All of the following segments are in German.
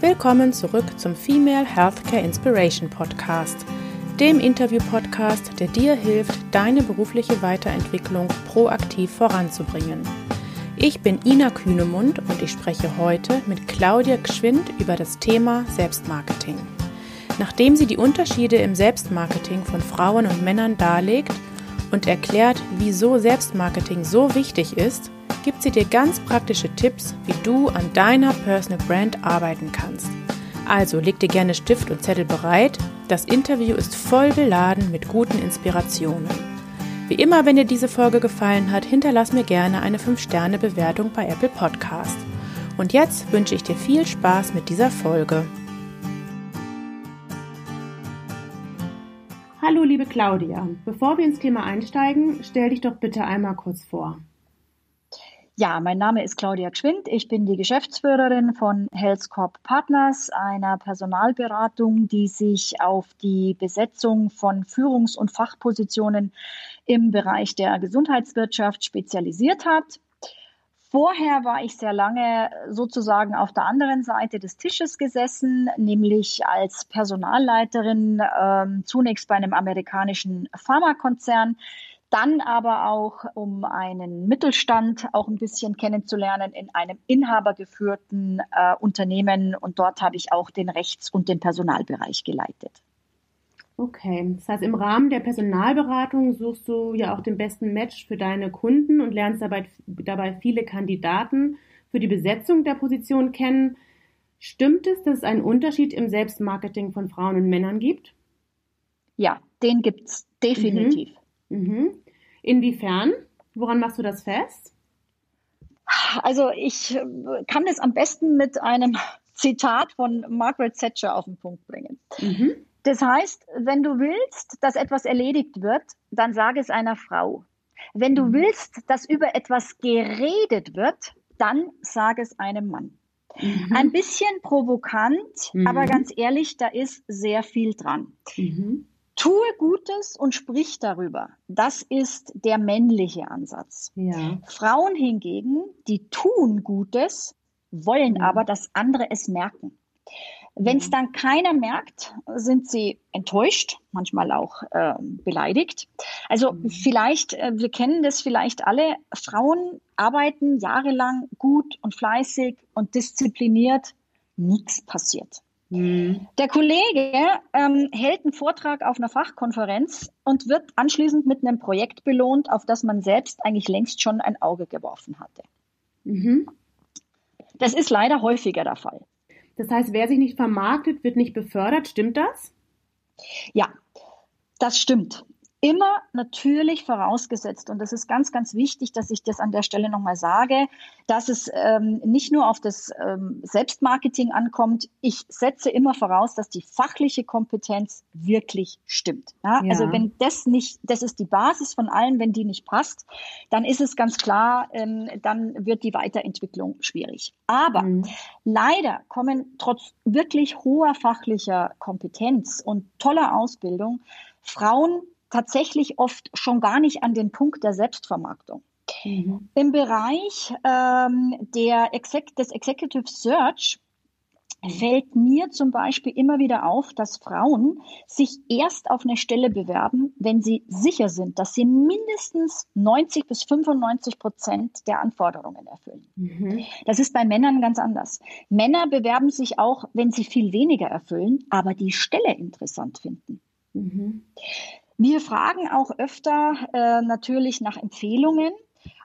Willkommen zurück zum Female Healthcare Inspiration Podcast, dem Interview-Podcast, der dir hilft, deine berufliche Weiterentwicklung proaktiv voranzubringen. Ich bin Ina Kühnemund und ich spreche heute mit Claudia Gschwind über das Thema Selbstmarketing. Nachdem sie die Unterschiede im Selbstmarketing von Frauen und Männern darlegt und erklärt, wieso Selbstmarketing so wichtig ist, gibt sie dir ganz praktische Tipps, wie du an deiner Personal Brand arbeiten kannst. Also leg dir gerne Stift und Zettel bereit. Das Interview ist voll beladen mit guten Inspirationen. Wie immer, wenn dir diese Folge gefallen hat, hinterlass mir gerne eine 5-Sterne-Bewertung bei Apple Podcast. Und jetzt wünsche ich dir viel Spaß mit dieser Folge. Hallo liebe Claudia, bevor wir ins Thema einsteigen, stell dich doch bitte einmal kurz vor. Ja, mein Name ist Claudia Gschwind. Ich bin die Geschäftsführerin von HealthCorp Partners, einer Personalberatung, die sich auf die Besetzung von Führungs- und Fachpositionen im Bereich der Gesundheitswirtschaft spezialisiert hat. Vorher war ich sehr lange sozusagen auf der anderen Seite des Tisches gesessen, nämlich als Personalleiterin äh, zunächst bei einem amerikanischen Pharmakonzern, dann aber auch, um einen Mittelstand auch ein bisschen kennenzulernen in einem inhabergeführten äh, Unternehmen. Und dort habe ich auch den Rechts- und den Personalbereich geleitet. Okay, das heißt, im Rahmen der Personalberatung suchst du ja auch den besten Match für deine Kunden und lernst dabei, dabei viele Kandidaten für die Besetzung der Position kennen. Stimmt es, dass es einen Unterschied im Selbstmarketing von Frauen und Männern gibt? Ja, den gibt es definitiv. Mhm. Mhm. Inwiefern? Woran machst du das fest? Also ich äh, kann es am besten mit einem Zitat von Margaret Thatcher auf den Punkt bringen. Mhm. Das heißt, wenn du willst, dass etwas erledigt wird, dann sage es einer Frau. Wenn du mhm. willst, dass über etwas geredet wird, dann sage es einem Mann. Mhm. Ein bisschen provokant, mhm. aber ganz ehrlich, da ist sehr viel dran. Mhm. Tue Gutes und sprich darüber. Das ist der männliche Ansatz. Ja. Frauen hingegen, die tun Gutes, wollen ja. aber, dass andere es merken. Wenn es dann keiner merkt, sind sie enttäuscht, manchmal auch äh, beleidigt. Also mhm. vielleicht, äh, wir kennen das vielleicht alle, Frauen arbeiten jahrelang gut und fleißig und diszipliniert, nichts passiert. Mhm. Der Kollege ähm, hält einen Vortrag auf einer Fachkonferenz und wird anschließend mit einem Projekt belohnt, auf das man selbst eigentlich längst schon ein Auge geworfen hatte. Mhm. Das ist leider häufiger der Fall. Das heißt, wer sich nicht vermarktet, wird nicht befördert. Stimmt das? Ja, das stimmt. Immer natürlich vorausgesetzt, und das ist ganz, ganz wichtig, dass ich das an der Stelle nochmal sage, dass es ähm, nicht nur auf das ähm, Selbstmarketing ankommt. Ich setze immer voraus, dass die fachliche Kompetenz wirklich stimmt. Ja? Ja. Also wenn das nicht, das ist die Basis von allem, wenn die nicht passt, dann ist es ganz klar, ähm, dann wird die Weiterentwicklung schwierig. Aber mhm. leider kommen trotz wirklich hoher fachlicher Kompetenz und toller Ausbildung Frauen tatsächlich oft schon gar nicht an den Punkt der Selbstvermarktung. Mhm. Im Bereich ähm, der Exec des Executive Search fällt mir zum Beispiel immer wieder auf, dass Frauen sich erst auf eine Stelle bewerben, wenn sie sicher sind, dass sie mindestens 90 bis 95 Prozent der Anforderungen erfüllen. Mhm. Das ist bei Männern ganz anders. Männer bewerben sich auch, wenn sie viel weniger erfüllen, aber die Stelle interessant finden. Mhm. Wir fragen auch öfter äh, natürlich nach Empfehlungen.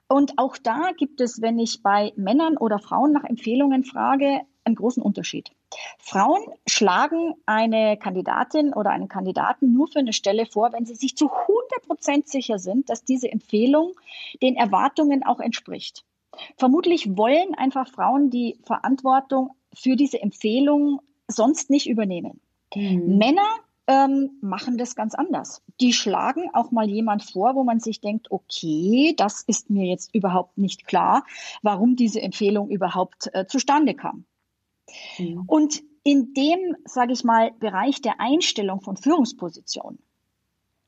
Und auch da gibt es, wenn ich bei Männern oder Frauen nach Empfehlungen frage, einen großen Unterschied. Frauen schlagen eine Kandidatin oder einen Kandidaten nur für eine Stelle vor, wenn sie sich zu 100 Prozent sicher sind, dass diese Empfehlung den Erwartungen auch entspricht. Vermutlich wollen einfach Frauen die Verantwortung für diese Empfehlung sonst nicht übernehmen. Mhm. Männer ähm, machen das ganz anders. Die schlagen auch mal jemand vor, wo man sich denkt, okay, das ist mir jetzt überhaupt nicht klar, warum diese Empfehlung überhaupt äh, zustande kam. Mhm. Und in dem, sage ich mal, Bereich der Einstellung von Führungspositionen,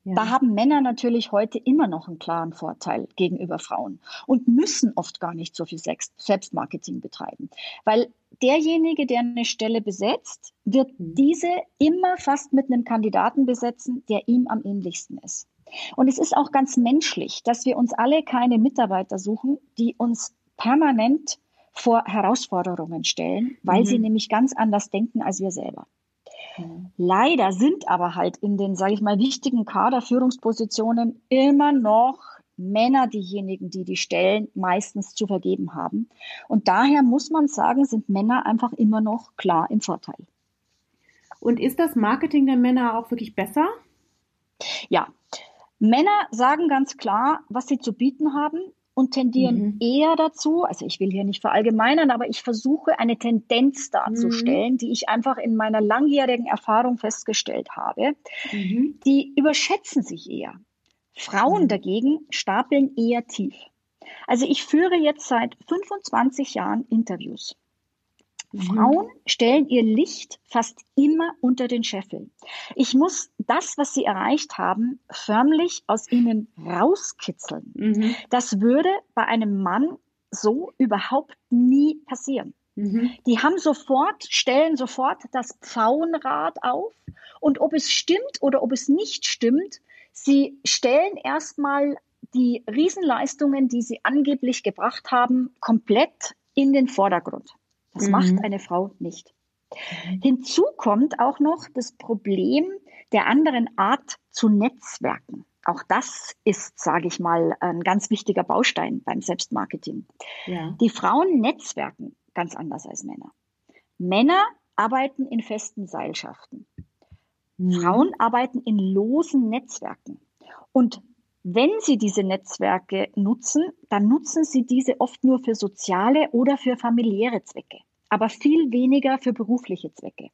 ja. da haben Männer natürlich heute immer noch einen klaren Vorteil gegenüber Frauen und müssen oft gar nicht so viel Selbstmarketing betreiben. Weil derjenige, der eine Stelle besetzt, wird mhm. diese immer fast mit einem Kandidaten besetzen, der ihm am ähnlichsten ist. Und es ist auch ganz menschlich, dass wir uns alle keine Mitarbeiter suchen, die uns permanent vor Herausforderungen stellen, weil mhm. sie nämlich ganz anders denken als wir selber. Mhm. Leider sind aber halt in den, sage ich mal, wichtigen Kaderführungspositionen immer noch Männer diejenigen, die die Stellen meistens zu vergeben haben. Und daher muss man sagen, sind Männer einfach immer noch klar im Vorteil. Und ist das Marketing der Männer auch wirklich besser? Ja, Männer sagen ganz klar, was sie zu bieten haben und tendieren mhm. eher dazu, also ich will hier nicht verallgemeinern, aber ich versuche eine Tendenz darzustellen, mhm. die ich einfach in meiner langjährigen Erfahrung festgestellt habe. Mhm. Die überschätzen sich eher. Frauen mhm. dagegen stapeln eher tief. Also ich führe jetzt seit 25 Jahren Interviews. Mhm. Frauen stellen ihr Licht fast immer unter den Scheffel. Ich muss das, was sie erreicht haben, förmlich aus ihnen rauskitzeln. Mhm. Das würde bei einem Mann so überhaupt nie passieren. Mhm. Die haben sofort, stellen sofort das Pfauenrad auf und ob es stimmt oder ob es nicht stimmt, sie stellen erstmal die Riesenleistungen, die sie angeblich gebracht haben, komplett in den Vordergrund. Das mhm. macht eine Frau nicht. Hinzu kommt auch noch das Problem der anderen Art zu netzwerken. Auch das ist, sage ich mal, ein ganz wichtiger Baustein beim Selbstmarketing. Ja. Die Frauen netzwerken ganz anders als Männer. Männer arbeiten in festen Seilschaften. Mhm. Frauen arbeiten in losen Netzwerken. Und wenn Sie diese Netzwerke nutzen, dann nutzen Sie diese oft nur für soziale oder für familiäre Zwecke, aber viel weniger für berufliche Zwecke.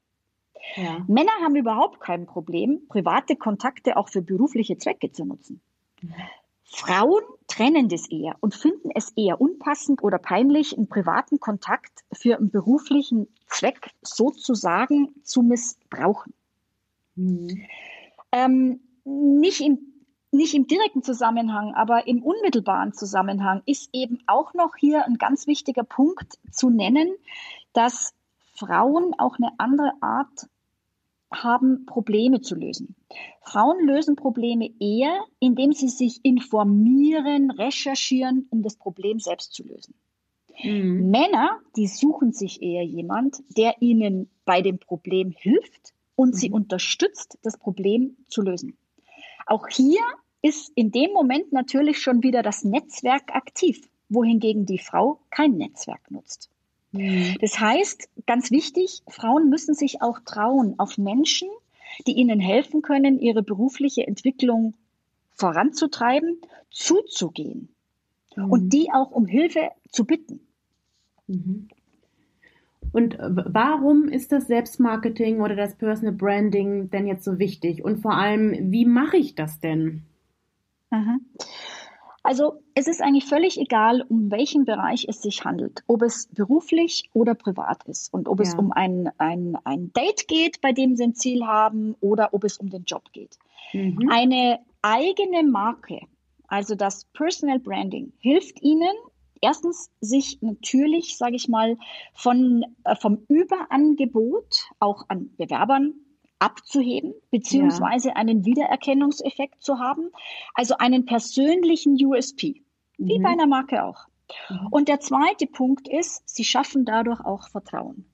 Ja. Männer haben überhaupt kein Problem, private Kontakte auch für berufliche Zwecke zu nutzen. Mhm. Frauen trennen das eher und finden es eher unpassend oder peinlich, einen privaten Kontakt für einen beruflichen Zweck sozusagen zu missbrauchen. Mhm. Ähm, nicht im nicht im direkten Zusammenhang, aber im unmittelbaren Zusammenhang ist eben auch noch hier ein ganz wichtiger Punkt zu nennen, dass Frauen auch eine andere Art haben, Probleme zu lösen. Frauen lösen Probleme eher, indem sie sich informieren, recherchieren, um das Problem selbst zu lösen. Mhm. Männer, die suchen sich eher jemand, der ihnen bei dem Problem hilft und mhm. sie unterstützt, das Problem zu lösen. Auch hier ist in dem Moment natürlich schon wieder das Netzwerk aktiv, wohingegen die Frau kein Netzwerk nutzt. Mhm. Das heißt, ganz wichtig, Frauen müssen sich auch trauen, auf Menschen, die ihnen helfen können, ihre berufliche Entwicklung voranzutreiben, zuzugehen mhm. und die auch um Hilfe zu bitten. Mhm. Und warum ist das Selbstmarketing oder das Personal Branding denn jetzt so wichtig? Und vor allem, wie mache ich das denn? Mhm. Also es ist eigentlich völlig egal, um welchen Bereich es sich handelt, ob es beruflich oder privat ist und ob ja. es um ein, ein, ein Date geht, bei dem Sie ein Ziel haben oder ob es um den Job geht. Mhm. Eine eigene Marke, also das Personal Branding, hilft Ihnen, erstens sich natürlich, sage ich mal, von, äh, vom Überangebot auch an Bewerbern abzuheben, beziehungsweise ja. einen Wiedererkennungseffekt zu haben, also einen persönlichen USP, wie mhm. bei einer Marke auch. Mhm. Und der zweite Punkt ist, sie schaffen dadurch auch Vertrauen.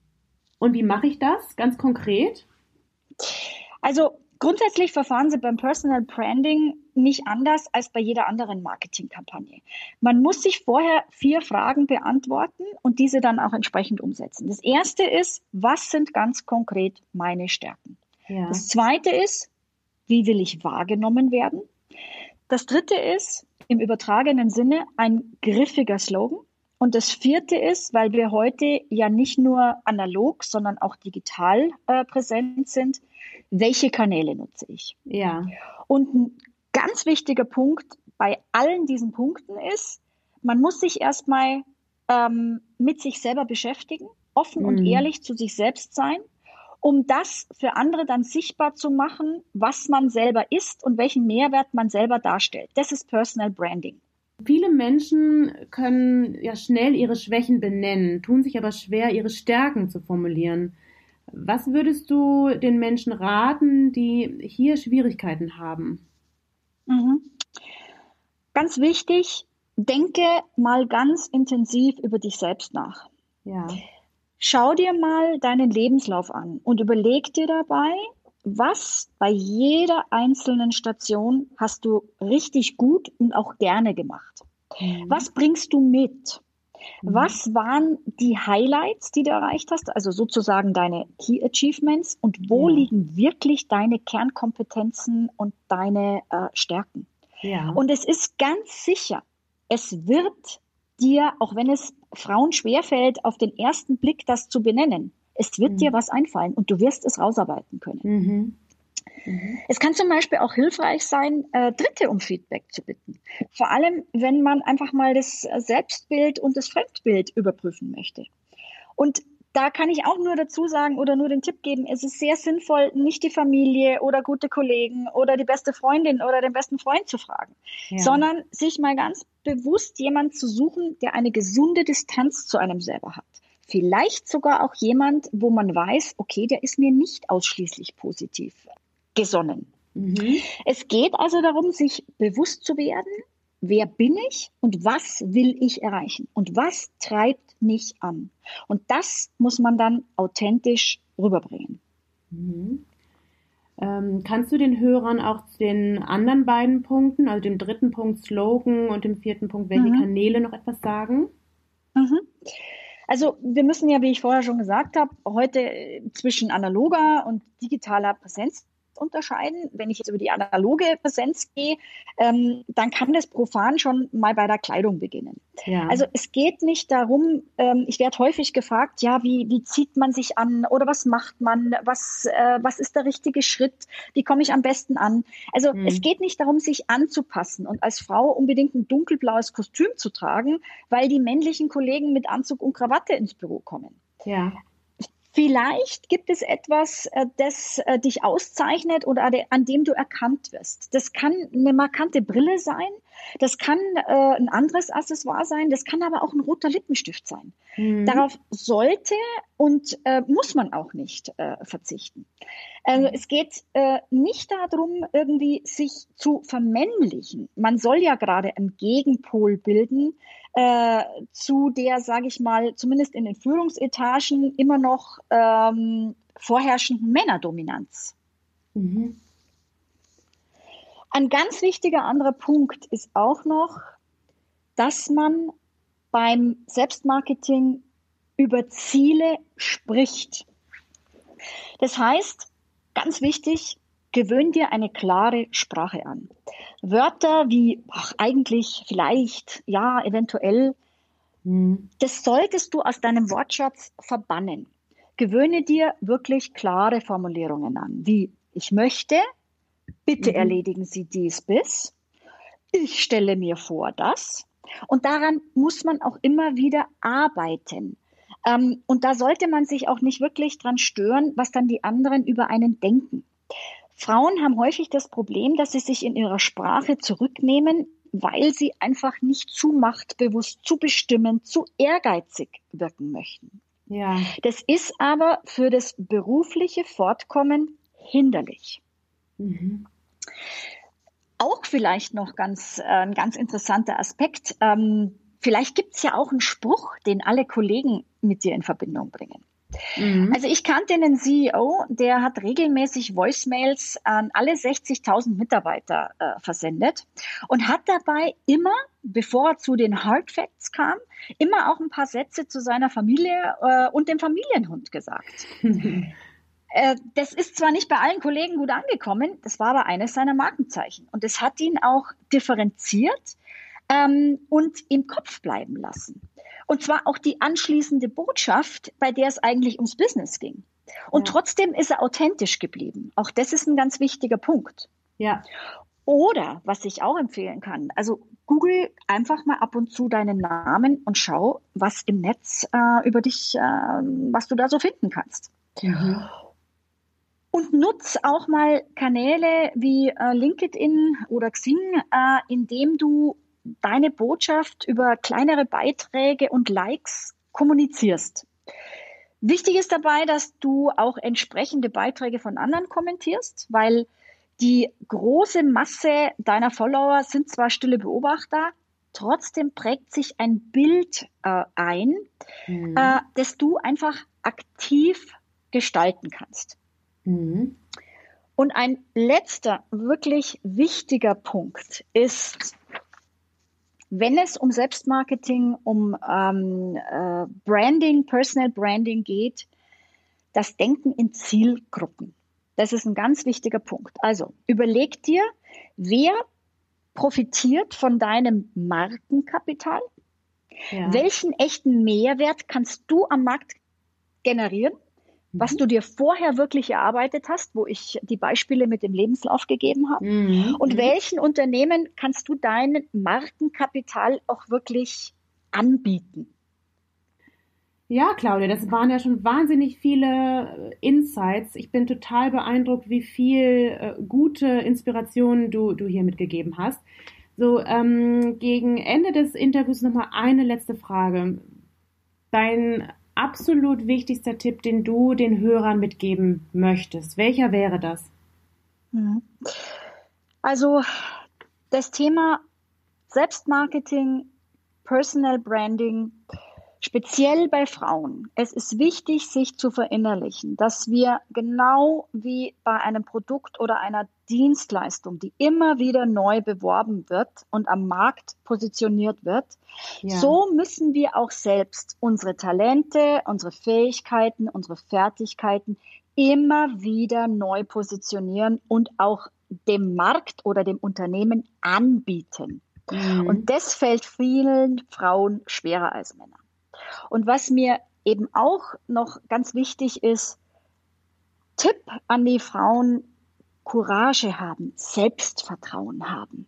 Und wie mache ich das ganz konkret? Also grundsätzlich verfahren Sie beim Personal Branding nicht anders als bei jeder anderen Marketingkampagne. Man muss sich vorher vier Fragen beantworten und diese dann auch entsprechend umsetzen. Das erste ist, was sind ganz konkret meine Stärken? Ja. Das zweite ist, wie will ich wahrgenommen werden? Das dritte ist im übertragenen Sinne ein griffiger Slogan. Und das vierte ist, weil wir heute ja nicht nur analog, sondern auch digital äh, präsent sind, welche Kanäle nutze ich? Ja. Und ein ganz wichtiger Punkt bei allen diesen Punkten ist, man muss sich erstmal ähm, mit sich selber beschäftigen, offen mhm. und ehrlich zu sich selbst sein um das für andere dann sichtbar zu machen, was man selber ist und welchen Mehrwert man selber darstellt. Das ist Personal Branding. Viele Menschen können ja schnell ihre Schwächen benennen, tun sich aber schwer, ihre Stärken zu formulieren. Was würdest du den Menschen raten, die hier Schwierigkeiten haben? Mhm. Ganz wichtig, denke mal ganz intensiv über dich selbst nach. Ja. Schau dir mal deinen Lebenslauf an und überleg dir dabei, was bei jeder einzelnen Station hast du richtig gut und auch gerne gemacht? Mhm. Was bringst du mit? Mhm. Was waren die Highlights, die du erreicht hast, also sozusagen deine Key Achievements und wo ja. liegen wirklich deine Kernkompetenzen und deine äh, Stärken? Ja. Und es ist ganz sicher, es wird dir, auch wenn es Frauen schwerfällt, auf den ersten Blick das zu benennen, es wird mhm. dir was einfallen und du wirst es rausarbeiten können. Mhm. Mhm. Es kann zum Beispiel auch hilfreich sein, äh, Dritte um Feedback zu bitten. Vor allem, wenn man einfach mal das Selbstbild und das Fremdbild überprüfen möchte. Und da kann ich auch nur dazu sagen oder nur den Tipp geben, es ist sehr sinnvoll, nicht die Familie oder gute Kollegen oder die beste Freundin oder den besten Freund zu fragen, ja. sondern sich mal ganz bewusst jemand zu suchen, der eine gesunde Distanz zu einem selber hat. Vielleicht sogar auch jemand, wo man weiß, okay, der ist mir nicht ausschließlich positiv gesonnen. Mhm. Es geht also darum, sich bewusst zu werden, wer bin ich und was will ich erreichen und was treibt mich an. Und das muss man dann authentisch rüberbringen. Mhm. Ähm, kannst du den Hörern auch zu den anderen beiden Punkten, also dem dritten Punkt Slogan und dem vierten Punkt, welche mhm. Kanäle noch etwas sagen? Mhm. Also wir müssen ja, wie ich vorher schon gesagt habe, heute zwischen analoger und digitaler Präsenz unterscheiden. Wenn ich jetzt über die analoge Präsenz gehe, ähm, dann kann das profan schon mal bei der Kleidung beginnen. Ja. Also es geht nicht darum, ähm, ich werde häufig gefragt, ja, wie, wie zieht man sich an oder was macht man, was, äh, was ist der richtige Schritt, wie komme ich am besten an. Also mhm. es geht nicht darum, sich anzupassen und als Frau unbedingt ein dunkelblaues Kostüm zu tragen, weil die männlichen Kollegen mit Anzug und Krawatte ins Büro kommen. Ja. Vielleicht gibt es etwas, äh, das äh, dich auszeichnet oder an dem du erkannt wirst. Das kann eine markante Brille sein, das kann äh, ein anderes Accessoire sein, das kann aber auch ein roter Lippenstift sein. Mhm. Darauf sollte und muss man auch nicht verzichten. Also mhm. es geht nicht darum, irgendwie sich zu vermännlichen. Man soll ja gerade einen Gegenpol bilden äh, zu der, sage ich mal, zumindest in den Führungsetagen immer noch ähm, vorherrschenden Männerdominanz. Mhm. Ein ganz wichtiger anderer Punkt ist auch noch, dass man beim Selbstmarketing über Ziele spricht. Das heißt, ganz wichtig, gewöhn dir eine klare Sprache an. Wörter wie ach, eigentlich, vielleicht, ja, eventuell, hm. das solltest du aus deinem Wortschatz verbannen. Gewöhne dir wirklich klare Formulierungen an, wie ich möchte, bitte mhm. erledigen Sie dies bis, ich stelle mir vor das. Und daran muss man auch immer wieder arbeiten. Ähm, und da sollte man sich auch nicht wirklich dran stören, was dann die anderen über einen denken. Frauen haben häufig das Problem, dass sie sich in ihrer Sprache zurücknehmen, weil sie einfach nicht zu machtbewusst, zu bestimmend, zu ehrgeizig wirken möchten. Ja. Das ist aber für das berufliche Fortkommen hinderlich. Mhm. Auch vielleicht noch ganz, äh, ein ganz interessanter Aspekt. Ähm, vielleicht gibt es ja auch einen Spruch, den alle Kollegen mit dir in Verbindung bringen. Mhm. Also ich kannte einen CEO, der hat regelmäßig Voicemails an alle 60.000 Mitarbeiter äh, versendet und hat dabei immer, bevor er zu den Hard Facts kam, immer auch ein paar Sätze zu seiner Familie äh, und dem Familienhund gesagt. das ist zwar nicht bei allen Kollegen gut angekommen, das war aber eines seiner Markenzeichen. Und es hat ihn auch differenziert ähm, und im Kopf bleiben lassen. Und zwar auch die anschließende Botschaft, bei der es eigentlich ums Business ging. Und ja. trotzdem ist er authentisch geblieben. Auch das ist ein ganz wichtiger Punkt. Ja. Oder, was ich auch empfehlen kann, also google einfach mal ab und zu deinen Namen und schau, was im Netz äh, über dich, äh, was du da so finden kannst. Mhm. Und nutz auch mal Kanäle wie äh, LinkedIn oder Xing, äh, indem du deine Botschaft über kleinere Beiträge und Likes kommunizierst. Wichtig ist dabei, dass du auch entsprechende Beiträge von anderen kommentierst, weil die große Masse deiner Follower sind zwar stille Beobachter, trotzdem prägt sich ein Bild äh, ein, mhm. äh, das du einfach aktiv gestalten kannst. Mhm. Und ein letzter, wirklich wichtiger Punkt ist, wenn es um Selbstmarketing, um ähm, äh, Branding, Personal Branding geht, das Denken in Zielgruppen. Das ist ein ganz wichtiger Punkt. Also überleg dir, wer profitiert von deinem Markenkapital? Ja. Welchen echten Mehrwert kannst du am Markt generieren? Was mhm. du dir vorher wirklich erarbeitet hast, wo ich die Beispiele mit dem Lebenslauf gegeben habe. Mhm. Und mhm. welchen Unternehmen kannst du dein Markenkapital auch wirklich anbieten? Ja, Claudia, das waren ja schon wahnsinnig viele Insights. Ich bin total beeindruckt, wie viel äh, gute Inspirationen du, du hier mitgegeben hast. So, ähm, gegen Ende des Interviews nochmal eine letzte Frage. Dein absolut wichtigster Tipp, den du den Hörern mitgeben möchtest? Welcher wäre das? Mhm. Also das Thema Selbstmarketing, Personal Branding, speziell bei Frauen. Es ist wichtig, sich zu verinnerlichen, dass wir genau wie bei einem Produkt oder einer Dienstleistung, die immer wieder neu beworben wird und am Markt positioniert wird, ja. so müssen wir auch selbst unsere Talente, unsere Fähigkeiten, unsere Fertigkeiten immer wieder neu positionieren und auch dem Markt oder dem Unternehmen anbieten. Mhm. Und das fällt vielen Frauen schwerer als Männer. Und was mir eben auch noch ganz wichtig ist, Tipp an die Frauen, Courage haben, Selbstvertrauen haben,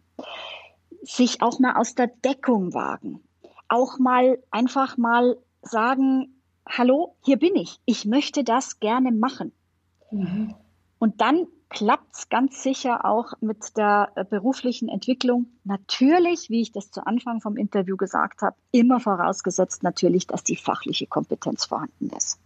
sich auch mal aus der Deckung wagen, auch mal einfach mal sagen, hallo, hier bin ich, ich möchte das gerne machen. Mhm. Und dann klappt es ganz sicher auch mit der äh, beruflichen Entwicklung. Natürlich, wie ich das zu Anfang vom Interview gesagt habe, immer vorausgesetzt natürlich, dass die fachliche Kompetenz vorhanden ist.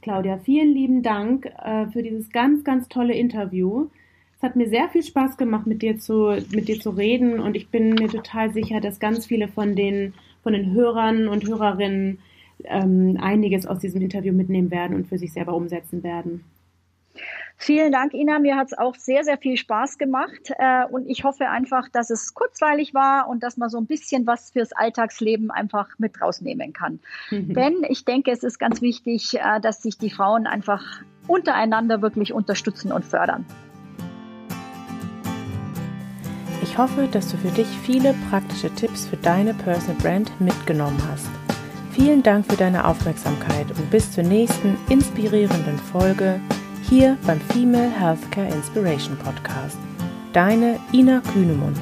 Claudia, vielen lieben Dank äh, für dieses ganz, ganz tolle Interview. Es hat mir sehr viel Spaß gemacht, mit dir zu, mit dir zu reden und ich bin mir total sicher, dass ganz viele von den, von den Hörern und Hörerinnen ähm, einiges aus diesem Interview mitnehmen werden und für sich selber umsetzen werden. Vielen Dank, Ina. Mir hat es auch sehr, sehr viel Spaß gemacht. Äh, und ich hoffe einfach, dass es kurzweilig war und dass man so ein bisschen was fürs Alltagsleben einfach mit rausnehmen kann. Mhm. Denn ich denke, es ist ganz wichtig, äh, dass sich die Frauen einfach untereinander wirklich unterstützen und fördern. Ich hoffe, dass du für dich viele praktische Tipps für deine Personal Brand mitgenommen hast. Vielen Dank für deine Aufmerksamkeit und bis zur nächsten inspirierenden Folge hier beim Female Healthcare Inspiration Podcast. Deine Ina Kühnemund.